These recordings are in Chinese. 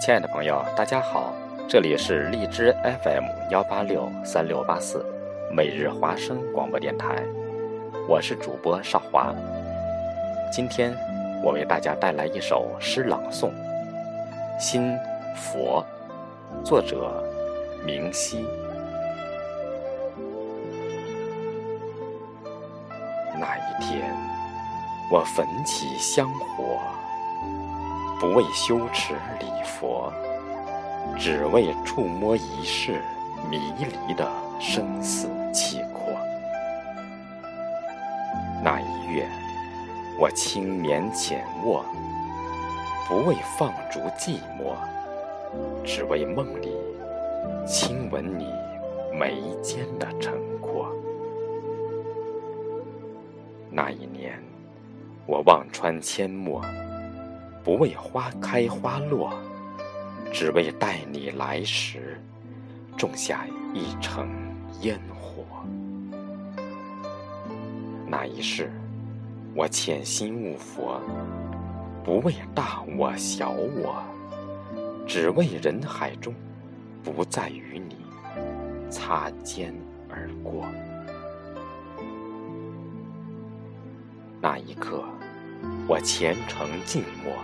亲爱的朋友，大家好，这里是荔枝 FM 幺八六三六八四，每日华声广播电台，我是主播少华。今天我为大家带来一首诗朗诵《心佛》，作者明熙。那一天，我焚起香火。不为修持礼佛，只为触摸一世迷离的生死契阔。那一月，我轻眠浅卧，不为放逐寂寞，只为梦里亲吻你眉间的沉阔。那一年，我望穿阡陌。不为花开花落，只为待你来时，种下一城烟火。那一世，我潜心悟佛，不为大我小我，只为人海中不再与你擦肩而过。那一刻。我虔诚静默，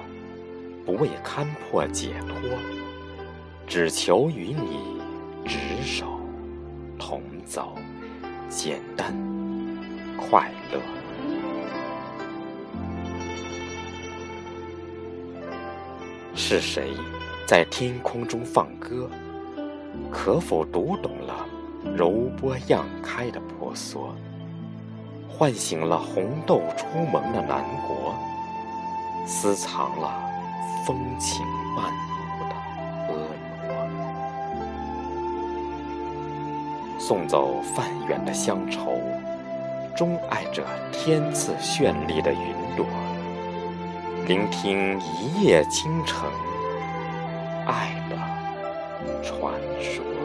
不为勘破解脱，只求与你执手同走，简单快乐。是谁在天空中放歌？可否读懂了柔波漾开的婆娑？唤醒了红豆出萌的南国，私藏了风情万舞的婀娜，送走泛远的乡愁，钟爱着天赐绚丽的云朵，聆听一夜倾城，爱的传说。